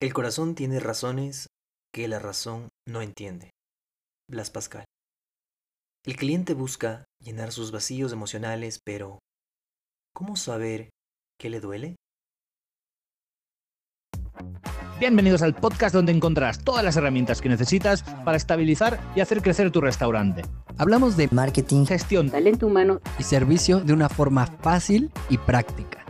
El corazón tiene razones que la razón no entiende. Blas Pascal. El cliente busca llenar sus vacíos emocionales, pero ¿cómo saber qué le duele? Bienvenidos al podcast donde encontrarás todas las herramientas que necesitas para estabilizar y hacer crecer tu restaurante. Hablamos de marketing, Gestión, talento humano y servicio de una forma fácil y práctica.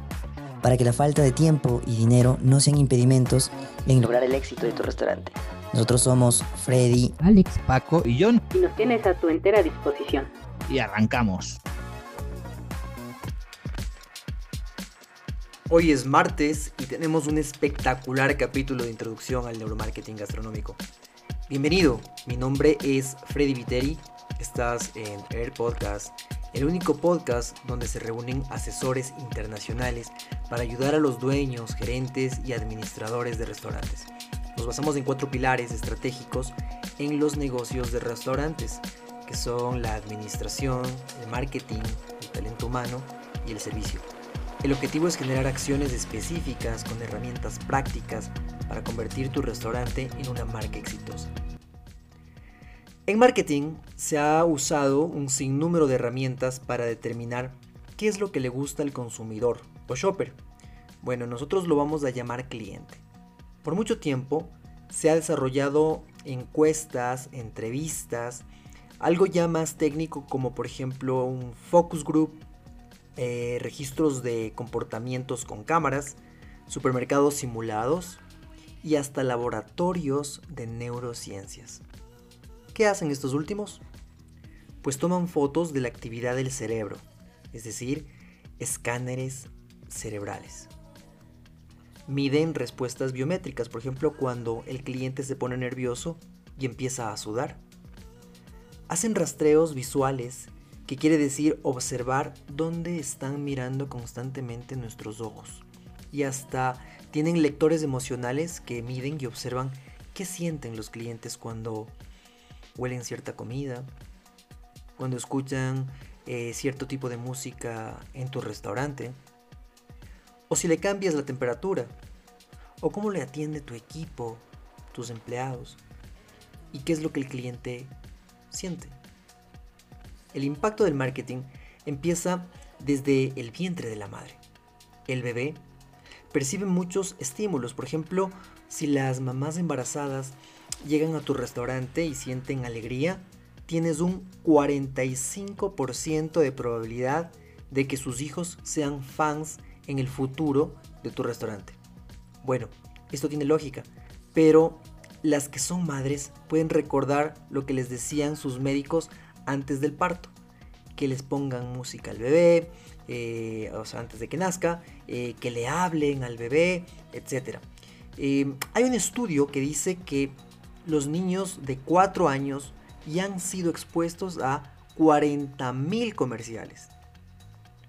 Para que la falta de tiempo y dinero no sean impedimentos en lograr el éxito de tu restaurante. Nosotros somos Freddy. Alex, Paco y John Y nos tienes a tu entera disposición. y arrancamos. Hoy es martes y tenemos un espectacular capítulo de introducción al neuromarketing gastronómico. Bienvenido, mi nombre es Freddy Viteri, estás en Air Podcast, el único podcast donde se reúnen asesores internacionales para ayudar a los dueños, gerentes y administradores de restaurantes. Nos basamos en cuatro pilares estratégicos en los negocios de restaurantes, que son la administración, el marketing, el talento humano y el servicio. El objetivo es generar acciones específicas con herramientas prácticas para convertir tu restaurante en una marca exitosa. En marketing se ha usado un sinnúmero de herramientas para determinar qué es lo que le gusta al consumidor o shopper. Bueno, nosotros lo vamos a llamar cliente. Por mucho tiempo se ha desarrollado encuestas, entrevistas, algo ya más técnico como por ejemplo un focus group, eh, registros de comportamientos con cámaras, supermercados simulados y hasta laboratorios de neurociencias. ¿Qué hacen estos últimos? Pues toman fotos de la actividad del cerebro, es decir, escáneres cerebrales. Miden respuestas biométricas, por ejemplo, cuando el cliente se pone nervioso y empieza a sudar. Hacen rastreos visuales, que quiere decir observar dónde están mirando constantemente nuestros ojos. Y hasta tienen lectores emocionales que miden y observan qué sienten los clientes cuando huelen cierta comida, cuando escuchan eh, cierto tipo de música en tu restaurante, o si le cambias la temperatura, o cómo le atiende tu equipo, tus empleados, y qué es lo que el cliente siente. El impacto del marketing empieza desde el vientre de la madre. El bebé percibe muchos estímulos, por ejemplo, si las mamás embarazadas llegan a tu restaurante y sienten alegría, tienes un 45% de probabilidad de que sus hijos sean fans en el futuro de tu restaurante. Bueno, esto tiene lógica, pero las que son madres pueden recordar lo que les decían sus médicos antes del parto, que les pongan música al bebé, eh, o sea, antes de que nazca, eh, que le hablen al bebé, etc. Eh, hay un estudio que dice que los niños de 4 años ya han sido expuestos a 40.000 comerciales.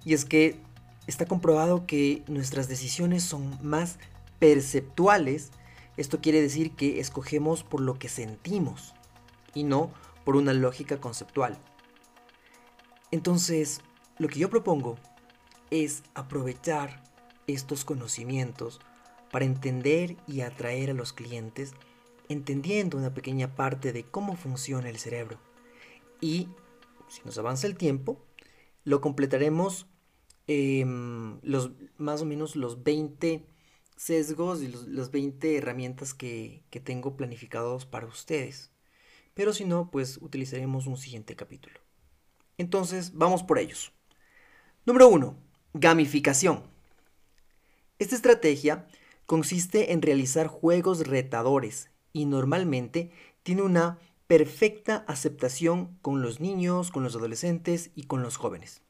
Y es que está comprobado que nuestras decisiones son más perceptuales. Esto quiere decir que escogemos por lo que sentimos y no por una lógica conceptual. Entonces, lo que yo propongo es aprovechar estos conocimientos para entender y atraer a los clientes entendiendo una pequeña parte de cómo funciona el cerebro. Y si nos avanza el tiempo, lo completaremos em, los, más o menos los 20 sesgos y los, las 20 herramientas que, que tengo planificados para ustedes. Pero si no, pues utilizaremos un siguiente capítulo. Entonces, vamos por ellos. Número 1. Gamificación. Esta estrategia consiste en realizar juegos retadores y normalmente tiene una perfecta aceptación con los niños, con los adolescentes y con los jóvenes.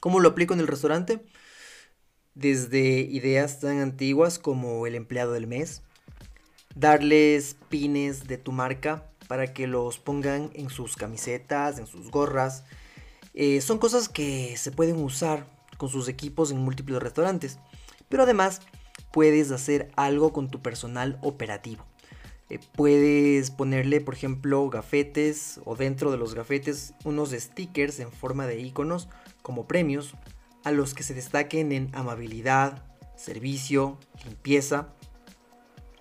¿Cómo lo aplico en el restaurante? Desde ideas tan antiguas como el empleado del mes, darles pines de tu marca para que los pongan en sus camisetas, en sus gorras. Eh, son cosas que se pueden usar con sus equipos en múltiples restaurantes. Pero además puedes hacer algo con tu personal operativo. Eh, puedes ponerle, por ejemplo, gafetes o dentro de los gafetes unos stickers en forma de iconos como premios a los que se destaquen en amabilidad, servicio, limpieza.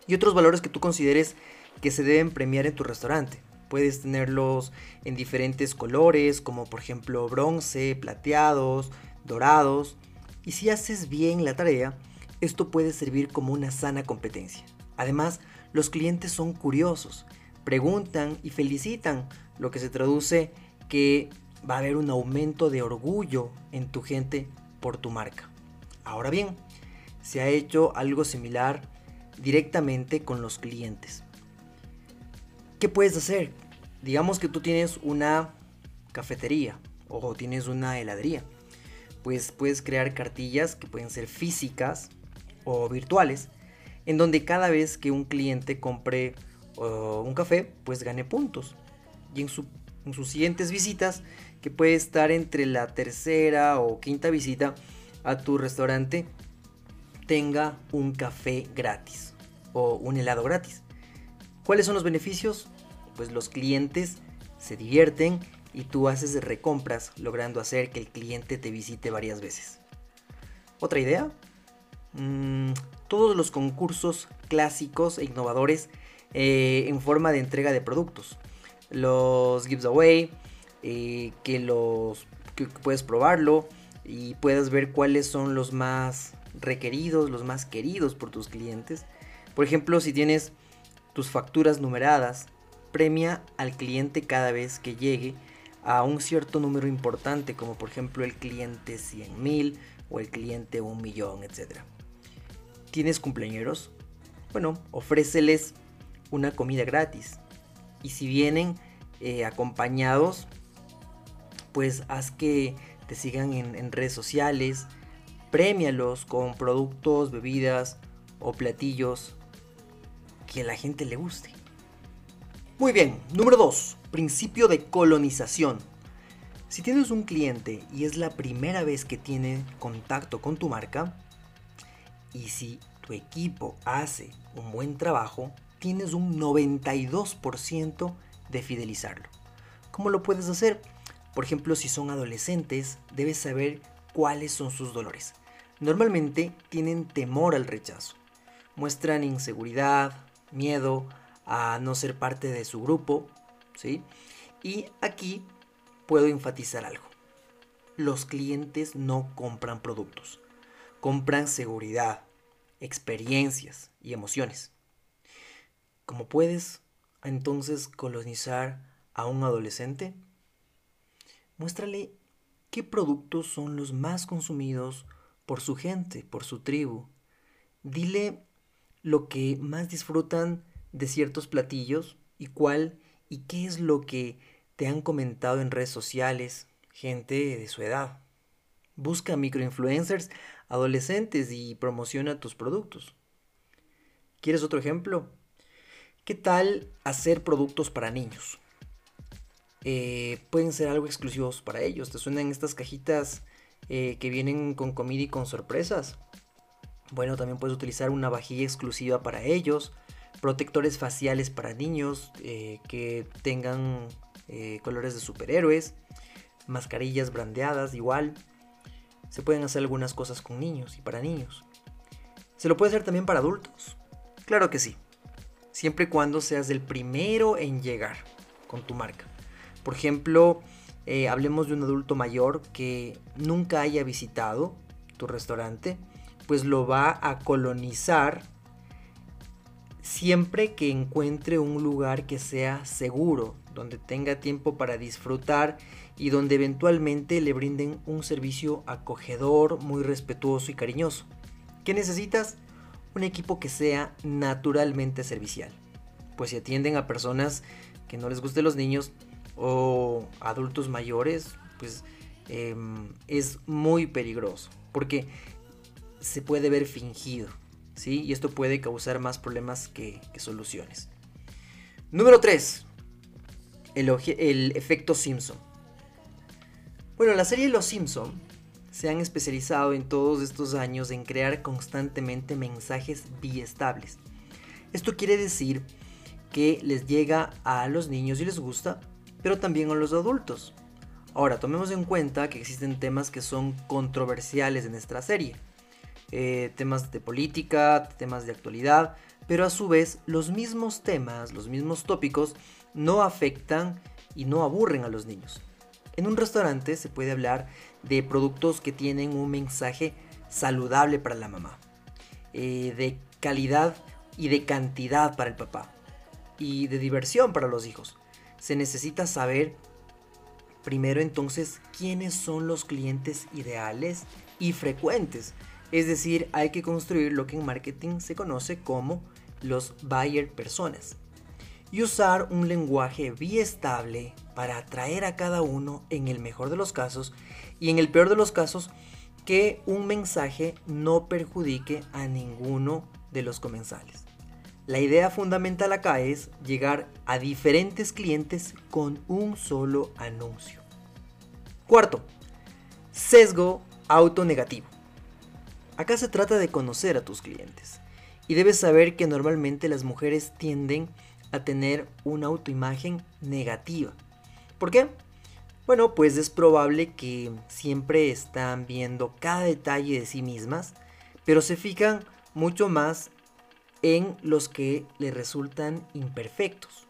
y otros valores que tú consideres que se deben premiar en tu restaurante. Puedes tenerlos en diferentes colores, como por ejemplo bronce, plateados, dorados. Y si haces bien la tarea, esto puede servir como una sana competencia. Además, los clientes son curiosos, preguntan y felicitan, lo que se traduce que va a haber un aumento de orgullo en tu gente por tu marca. Ahora bien, se ha hecho algo similar directamente con los clientes. ¿Qué puedes hacer? Digamos que tú tienes una cafetería o tienes una heladería. Pues puedes crear cartillas que pueden ser físicas o virtuales, en donde cada vez que un cliente compre uh, un café, pues gane puntos. Y en, en sus siguientes visitas, que puede estar entre la tercera o quinta visita a tu restaurante, tenga un café gratis o un helado gratis. ¿Cuáles son los beneficios? Pues los clientes se divierten y tú haces recompras logrando hacer que el cliente te visite varias veces. ¿Otra idea? Mm, todos los concursos clásicos e innovadores eh, en forma de entrega de productos. Los giveaway, eh, que los que puedes probarlo y puedas ver cuáles son los más requeridos, los más queridos por tus clientes. Por ejemplo, si tienes tus facturas numeradas, premia al cliente cada vez que llegue a un cierto número importante, como por ejemplo el cliente 100 mil o el cliente 1 millón, etc. ¿Tienes cumpleaños? Bueno, ofréceles una comida gratis. Y si vienen eh, acompañados, pues haz que te sigan en redes sociales, Premialos con productos, bebidas o platillos que a la gente le guste. Muy bien, número 2. Principio de colonización. Si tienes un cliente y es la primera vez que tiene contacto con tu marca, y si tu equipo hace un buen trabajo, tienes un 92% de fidelizarlo. ¿Cómo lo puedes hacer? Por ejemplo, si son adolescentes, debes saber cuáles son sus dolores. Normalmente tienen temor al rechazo. Muestran inseguridad, miedo a no ser parte de su grupo, ¿sí? Y aquí puedo enfatizar algo. Los clientes no compran productos, compran seguridad, experiencias y emociones. ¿Cómo puedes entonces colonizar a un adolescente? Muéstrale qué productos son los más consumidos por su gente, por su tribu. Dile lo que más disfrutan de ciertos platillos y cuál y qué es lo que te han comentado en redes sociales, gente de su edad. Busca microinfluencers adolescentes y promociona tus productos. ¿Quieres otro ejemplo? ¿Qué tal hacer productos para niños? Eh, pueden ser algo exclusivos para ellos. ¿Te suenan estas cajitas eh, que vienen con comida y con sorpresas. Bueno, también puedes utilizar una vajilla exclusiva para ellos, protectores faciales para niños eh, que tengan colores de superhéroes, mascarillas brandeadas igual. Se pueden hacer algunas cosas con niños y para niños. ¿Se lo puede hacer también para adultos? Claro que sí. Siempre y cuando seas el primero en llegar con tu marca. Por ejemplo, eh, hablemos de un adulto mayor que nunca haya visitado tu restaurante, pues lo va a colonizar siempre que encuentre un lugar que sea seguro, donde tenga tiempo para disfrutar y donde eventualmente le brinden un servicio acogedor, muy respetuoso y cariñoso. ¿Qué necesitas? Un equipo que sea naturalmente servicial. Pues si atienden a personas que no les gusten los niños, o adultos mayores, pues em, es muy peligroso porque se puede ver fingido, ¿sí? Y esto puede causar más problemas que, soluciones. Número 3. El, el, efecto Simpson. Bueno, la serie Los Simpson se han especializado en todos estos años en crear constantemente mensajes biestables. Esto quiere decir que les llega a los niños y les gusta, pero también a los adultos. Ahora, tomemos en cuenta que existen temas que son controversiales en esta serie. Eh, temas de política, temas de actualidad, pero a su vez los mismos temas, los mismos tópicos no afectan y no aburren a los niños. En un restaurante se puede hablar de productos que tienen un mensaje saludable para la mamá, eh, de calidad y de cantidad para el papá, y de diversión para los hijos. Se necesita saber primero entonces quiénes son los clientes ideales y frecuentes. Es decir, hay que construir lo que en marketing se conoce como los buyer personas. Y usar un lenguaje biestable para atraer a cada uno en el mejor de los casos y en el peor de los casos que un mensaje no perjudique a ninguno de los comensales. La idea fundamental acá es llegar a diferentes clientes con un solo anuncio. Cuarto, sesgo autonegativo. Acá se trata de conocer a tus clientes y debes saber que normalmente las mujeres tienden a tener una autoimagen negativa. ¿Por qué? Bueno, pues es probable que siempre están viendo cada detalle de sí mismas, pero se fijan mucho más en los que le resultan imperfectos.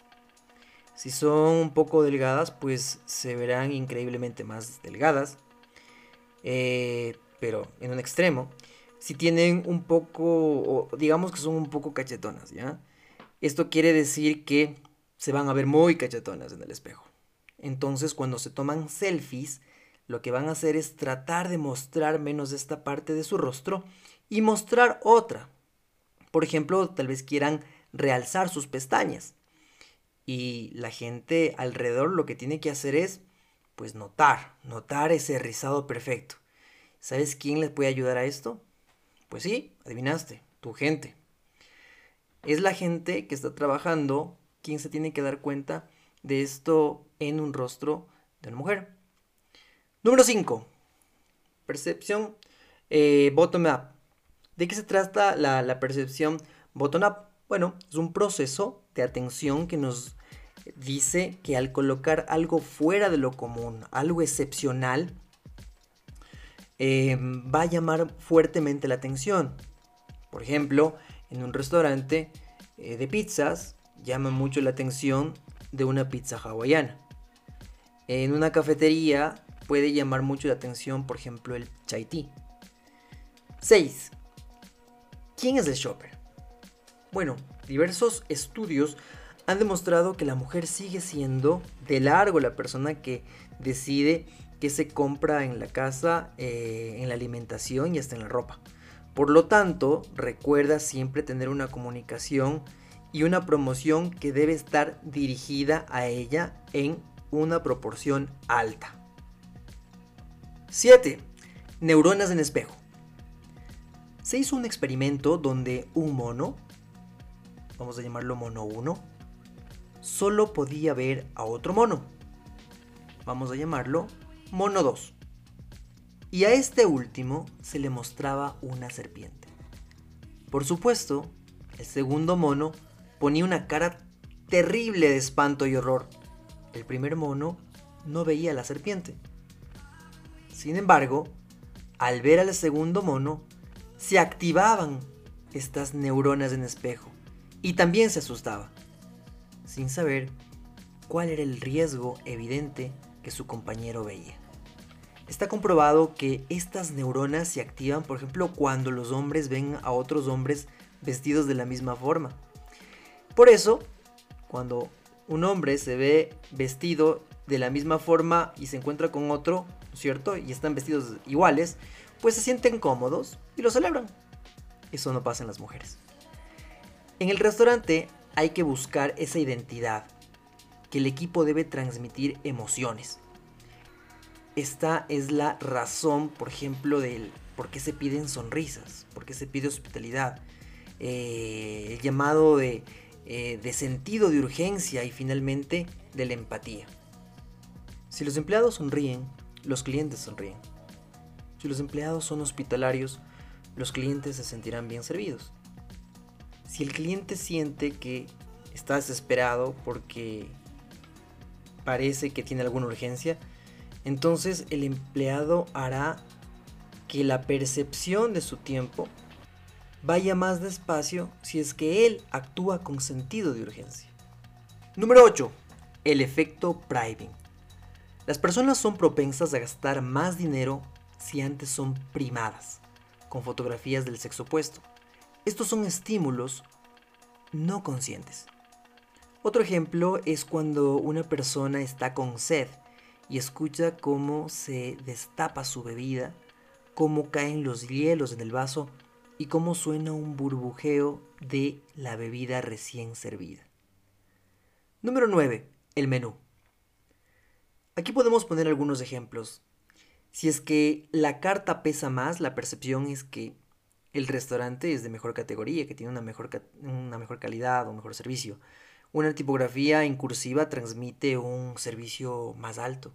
Si son un poco delgadas, pues se verán increíblemente más delgadas, eh, pero en un extremo. Si tienen un poco, digamos que son un poco cachetonas, ¿ya? Esto quiere decir que se van a ver muy cachetonas en el espejo. Entonces, cuando se toman selfies, lo que van a hacer es tratar de mostrar menos esta parte de su rostro y mostrar otra, por ejemplo, tal vez quieran realzar sus pestañas. Y la gente alrededor lo que tiene que hacer es, pues notar, notar ese rizado perfecto. ¿Sabes quién les puede ayudar a esto? Pues sí, adivinaste, tu gente. Es la gente que está trabajando quien se tiene que dar cuenta de esto en un rostro de una mujer. Número 5. Percepción eh, bottom-up. ¿De qué se trata la, percepción bottom-up? Bueno, es un proceso de atención que nos dice que al colocar algo fuera de lo común, algo excepcional, eh, va a llamar fuertemente la atención. Por ejemplo, en un restaurante eh, de pizzas llama mucho la atención de una pizza hawaiana. En una cafetería puede llamar mucho la atención, por ejemplo, el chai tea. 6. ¿Quién es el shopper? Bueno, diversos estudios han demostrado que la mujer sigue siendo de largo la persona que decide qué se compra en la casa, eh, en la alimentación y hasta en la ropa. Por lo tanto, recuerda siempre tener una comunicación y una promoción que debe estar dirigida a ella en una proporción alta. 7. Neuronas en espejo se hizo un experimento donde un mono, vamos a llamarlo mono 1, solo podía ver a otro mono. Vamos a llamarlo mono 2. Y a este último se le mostraba una serpiente. Por supuesto, el segundo mono ponía una cara terrible de espanto y horror. El primer mono no veía la serpiente. Sin embargo, al ver al segundo mono, se activaban estas neuronas en espejo y también se asustaba, sin saber cuál era el riesgo evidente que su compañero veía. Está comprobado que estas neuronas se activan, por ejemplo, cuando los hombres ven a otros hombres vestidos de la misma forma. Por eso, cuando un hombre se ve vestido de la misma forma y se encuentra con otro, ¿cierto? Y están vestidos iguales, pues se sienten cómodos y lo celebran. Eso no pasa en las mujeres. En el restaurante hay que buscar esa identidad, que el equipo debe transmitir emociones. Esta es la razón, por ejemplo, del por qué se piden sonrisas, por qué se pide hospitalidad, eh, el llamado de, eh, de sentido de urgencia y finalmente de la empatía. Si los empleados sonríen, los clientes sonríen. Si los empleados son hospitalarios, los clientes se sentirán bien servidos. Si el cliente siente que está desesperado porque parece que tiene alguna urgencia, entonces el empleado hará que la percepción de su tiempo vaya más despacio si es que él actúa con sentido de urgencia. Número 8. El efecto priming. Las personas son propensas a gastar más dinero si antes son primadas, con fotografías del sexo opuesto. Estos son estímulos no conscientes. Otro ejemplo es cuando una persona está con sed y escucha cómo se destapa su bebida, cómo caen los hielos en el vaso y cómo suena un burbujeo de la bebida recién servida. Número 9. El menú. Aquí podemos poner algunos ejemplos. Si es que la carta pesa más, la percepción es que el restaurante es de mejor categoría, que tiene una mejor, calidad o mejor servicio. Una tipografía incursiva transmite un servicio más alto.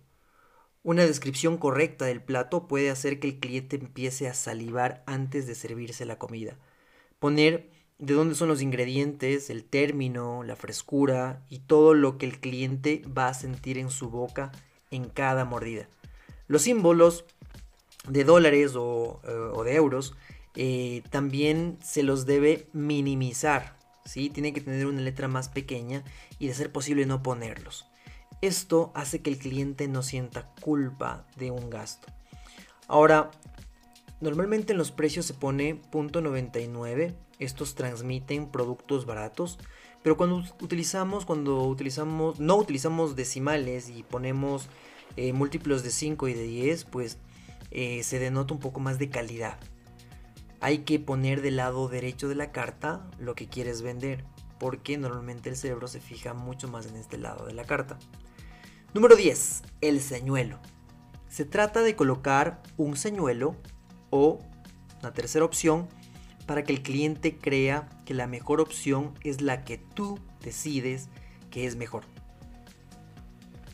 Una descripción correcta del plato puede hacer que el cliente empiece a salivar antes de servirse la comida. Poner de dónde son los ingredientes, el término, la frescura y todo lo que el cliente va a sentir en su boca en cada mordida. Los símbolos de dólares o, eh, de euros eh, también se los debe minimizar. ¿sí? Tiene que tener una letra más pequeña y de ser posible no ponerlos. Esto hace que el cliente no sienta culpa de un gasto. Ahora, normalmente en los precios se pone .99. Estos transmiten productos baratos. Pero cuando utilizamos, cuando utilizamos, no utilizamos decimales y ponemos eh, múltiplos de 5 y de 10, pues eh, se denota un poco más de calidad. Hay que poner del lado derecho de la carta lo que quieres vender, porque normalmente el cerebro se fija mucho más en este lado de la carta. Número 10. El señuelo. Se trata de colocar un señuelo o una tercera opción para que el cliente crea que la mejor opción es la que tú decides que es mejor.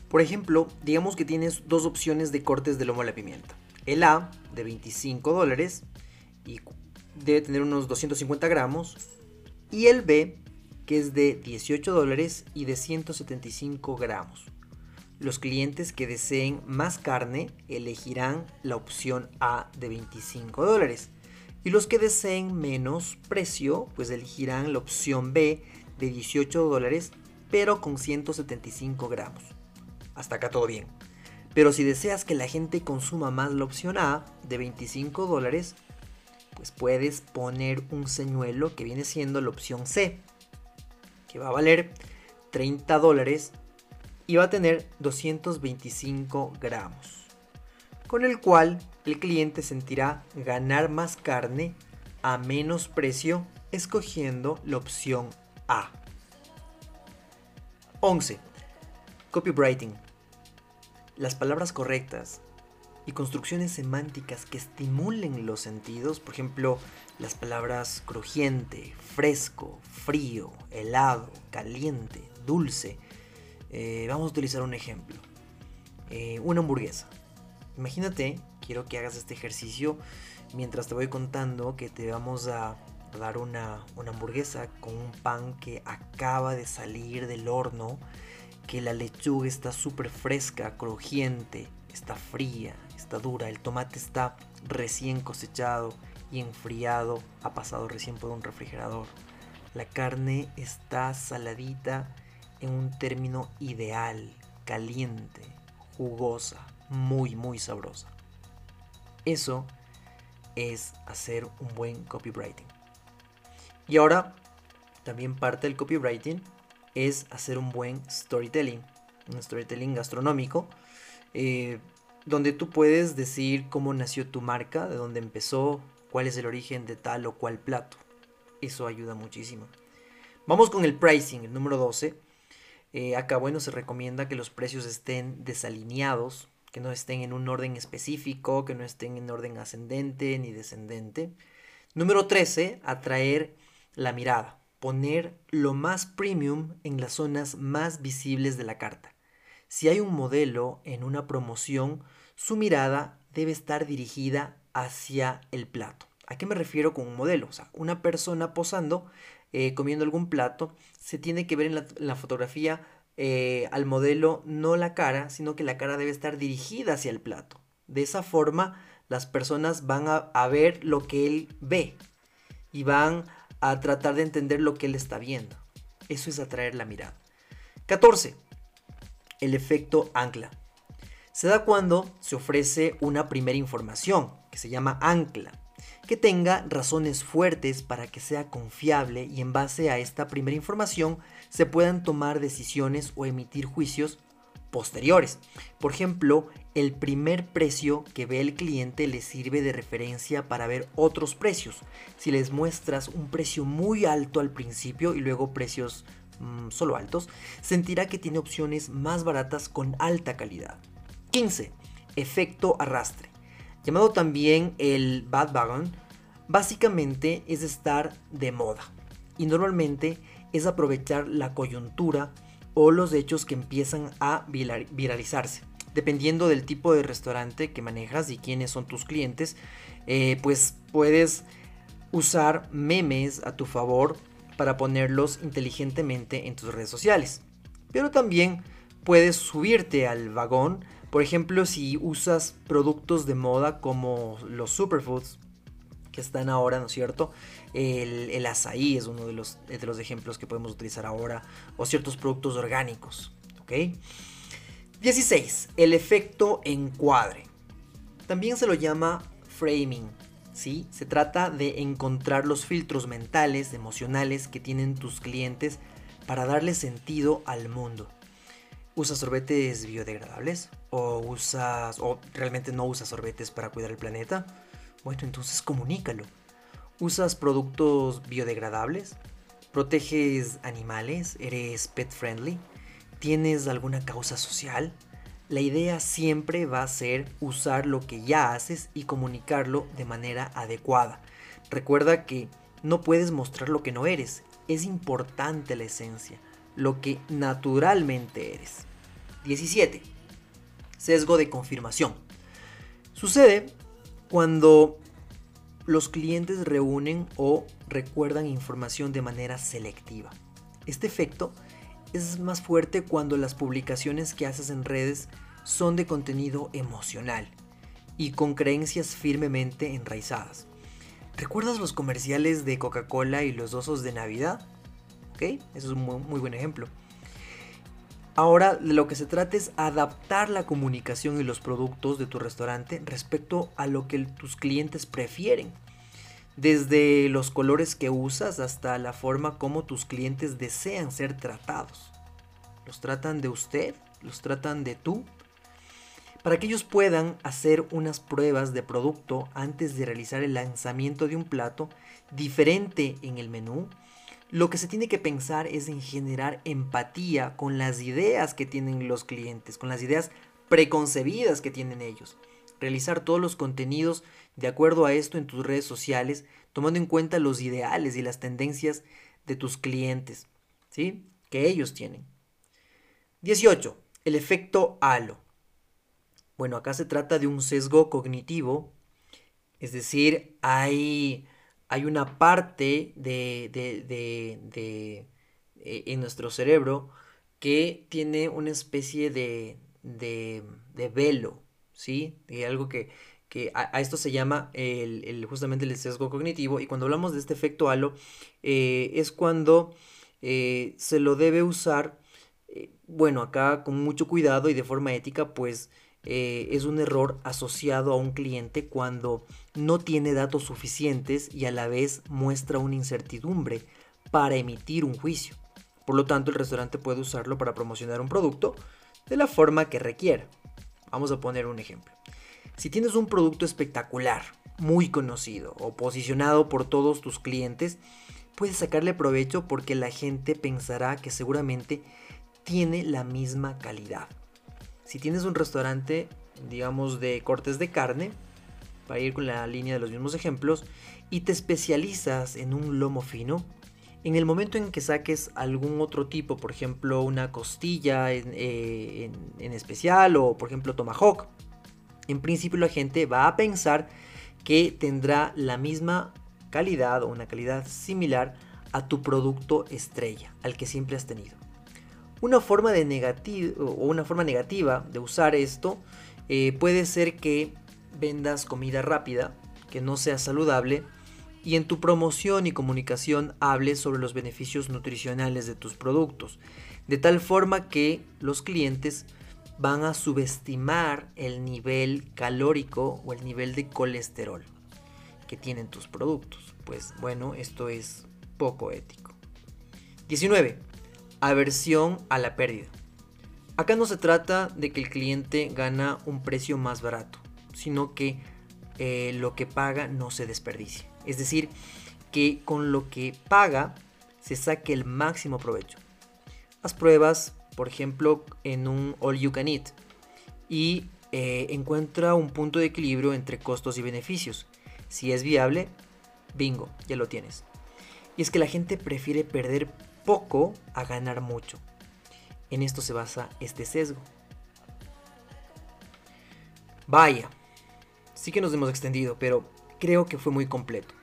Por ejemplo, digamos que tienes dos opciones de cortes de lomo a la pimienta. El A de 25 dólares y debe tener unos 250 gramos. Y el B que es de 18 dólares y de 175 gramos. Los clientes que deseen más carne elegirán la opción A de 25 dólares y los que deseen menos precio, pues elegirán la opción B de 18 dólares, pero con 175 gramos. Hasta acá todo bien. Pero si deseas que la gente consuma más la opción A de 25 dólares, pues puedes poner un señuelo que viene siendo la opción C, que va a valer 30 dólares y va a tener 225 gramos con el cual el cliente sentirá ganar más carne a menos precio escogiendo la opción A. 11. Copywriting. Las palabras correctas y construcciones semánticas que estimulen los sentidos, por ejemplo, las palabras crujiente, fresco, frío, helado, caliente, dulce. Eh, vamos a utilizar un ejemplo. Eh, una hamburguesa. Imagínate, quiero que hagas este ejercicio mientras te voy contando que te vamos a dar una, hamburguesa con un pan que acaba de salir del horno, que la lechuga está súper fresca, crujiente, está fría, está dura, el tomate está recién cosechado y enfriado, ha pasado recién por un refrigerador. La carne está saladita en un término ideal, caliente, jugosa, muy, muy sabrosa. Eso es hacer un buen copywriting. Y ahora, también parte del copywriting es hacer un buen storytelling, un storytelling gastronómico, eh, donde tú puedes decir cómo nació tu marca, de dónde empezó, cuál es el origen de tal o cual plato. Eso ayuda muchísimo. Vamos con el pricing, el número 12. Eh, acá, bueno, se recomienda que los precios estén desalineados que no estén en un orden específico, que no estén en orden ascendente ni descendente. Número 13, atraer la mirada, poner lo más premium en las zonas más visibles de la carta. Si hay un modelo en una promoción, su mirada debe estar dirigida hacia el plato. ¿A qué me refiero con un modelo? O sea, una persona posando, eh, comiendo algún plato, se tiene que ver en la fotografía eh, al modelo no la cara, sino que la cara debe estar dirigida hacia el plato. De esa forma, las personas van a, ver lo que él ve. y van a tratar de entender lo que él está viendo. Eso es atraer la mirada. 14. El efecto ancla. Se da cuando se ofrece una primera información, que se llama ancla, que tenga razones fuertes para que sea confiable y en base a esta primera información se puedan tomar decisiones o emitir juicios posteriores. Por ejemplo, el primer precio que ve el cliente le sirve de referencia para ver otros precios. Si les muestras un precio muy alto al principio y luego precios mm, solo altos, sentirá que tiene opciones más baratas con alta calidad. 15. Efecto arrastre. Llamado también el bad wagon, básicamente es estar de moda y normalmente es aprovechar la coyuntura o los hechos que empiezan a viralizarse. Dependiendo del tipo de restaurante que manejas y quiénes son tus clientes, eh, pues puedes usar memes a tu favor para ponerlos inteligentemente en tus redes sociales. Pero también puedes subirte al vagón, por ejemplo, si usas productos de moda como los superfoods, que están ahora, ¿no es cierto? El, el azaí es uno de los, de los ejemplos que podemos utilizar ahora, o ciertos productos orgánicos, ¿ok? 16. El efecto encuadre. También se lo llama framing, ¿sí? Se trata de encontrar los filtros mentales, emocionales que tienen tus clientes para darle sentido al mundo. ¿Usas sorbetes biodegradables? ¿O usas, o realmente no usas sorbetes para cuidar el planeta? Bueno, entonces comunícalo. ¿Usas productos biodegradables? ¿Proteges animales? ¿Eres pet friendly? ¿Tienes alguna causa social? La idea siempre va a ser usar lo que ya haces y comunicarlo de manera adecuada. Recuerda que no puedes mostrar lo que no eres. Es importante la esencia, lo que naturalmente eres. 17. Sesgo de confirmación. Sucede cuando los clientes reúnen o recuerdan información de manera selectiva. Este efecto es más fuerte cuando las publicaciones que haces en redes son de contenido emocional y con creencias firmemente enraizadas. ¿Recuerdas los comerciales de Coca-Cola y los osos de Navidad? ¿Ok? Eso es un muy, muy buen ejemplo. Ahora de lo que se trata es adaptar la comunicación y los productos de tu restaurante respecto a lo que tus clientes prefieren. Desde los colores que usas hasta la forma como tus clientes desean ser tratados. ¿Los tratan de usted? ¿Los tratan de tú? Para que ellos puedan hacer unas pruebas de producto antes de realizar el lanzamiento de un plato diferente en el menú, lo que se tiene que pensar es en generar empatía con las ideas que tienen los clientes, con las ideas preconcebidas que tienen ellos. Realizar todos los contenidos de acuerdo a esto en tus redes sociales, tomando en cuenta los ideales y las tendencias de tus clientes, ¿sí? Que ellos tienen. 18. El efecto halo. Bueno, acá se trata de un sesgo cognitivo, es decir, hay hay una parte de, de, eh, en nuestro cerebro que tiene una especie de, de, velo, ¿sí? De algo que, que a, esto se llama el, justamente el sesgo cognitivo y cuando hablamos de este efecto halo eh, es cuando eh, se lo debe usar, bueno, acá con mucho cuidado y de forma ética, pues eh, es un error asociado a un cliente cuando no tiene datos suficientes y a la vez muestra una incertidumbre para emitir un juicio. Por lo tanto, el restaurante puede usarlo para promocionar un producto de la forma que requiera. Vamos a poner un ejemplo. Si tienes un producto espectacular, muy conocido o posicionado por todos tus clientes, puedes sacarle provecho porque la gente pensará que seguramente tiene la misma calidad. Si tienes un restaurante, digamos, de cortes de carne, para ir con la línea de los mismos ejemplos, y te especializas en un lomo fino, en el momento en que saques algún otro tipo, por ejemplo, una costilla en, eh, especial o, por ejemplo, tomahawk, en principio la gente va a pensar que tendrá la misma calidad o una calidad similar a tu producto estrella, al que siempre has tenido. Una forma, de una forma negativa de usar esto eh, puede ser que vendas comida rápida, que no sea saludable y en tu promoción y comunicación hables sobre los beneficios nutricionales de tus productos, de tal forma que los clientes van a subestimar el nivel calórico o el nivel de colesterol que tienen tus productos. Pues bueno, esto es poco ético. 19. Aversión a la pérdida. Acá no se trata de que el cliente gana un precio más barato, sino que eh, lo que paga no se desperdicie. Es decir, que con lo que paga se saque el máximo provecho. Haz pruebas, por ejemplo, en un all you can eat y eh, encuentra un punto de equilibrio entre costos y beneficios. Si es viable, bingo, ya lo tienes. Y es que la gente prefiere perder poco a ganar mucho. En esto se basa este sesgo. Vaya, sí que nos hemos extendido, pero creo que fue muy completo.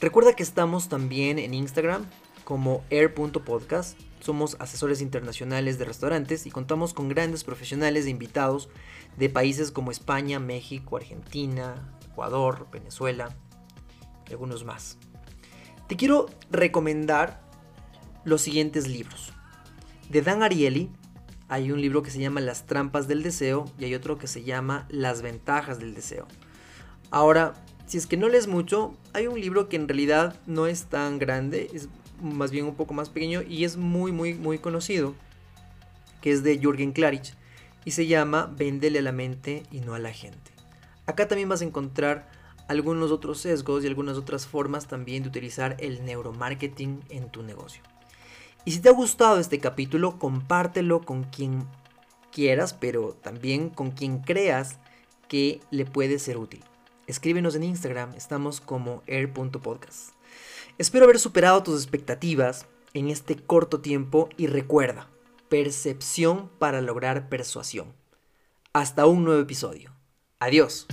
Recuerda que estamos también en Instagram como air.podcast. Somos asesores internacionales de restaurantes y contamos con grandes profesionales e invitados de países como España, México, Argentina, Ecuador, Venezuela algunos más. Te quiero recomendar los siguientes libros. De Dan Ariely hay un libro que se llama Las trampas del deseo y hay otro que se llama Las ventajas del deseo. Ahora, si es que no lees mucho, hay un libro que en realidad no es tan grande, es más bien un poco más pequeño y es muy muy muy conocido, que es de Jürgen Klarich y se llama Véndele a la mente y no a la gente. Acá también vas a encontrar algunos otros sesgos y algunas otras formas también de utilizar el neuromarketing en tu negocio. Y si te ha gustado este capítulo, compártelo con quien quieras, pero también con quien creas que le puede ser útil. Escríbenos en Instagram, estamos como air.podcast. Espero haber superado tus expectativas en este corto tiempo y recuerda, percepción para lograr persuasión. Hasta un nuevo episodio. Adiós.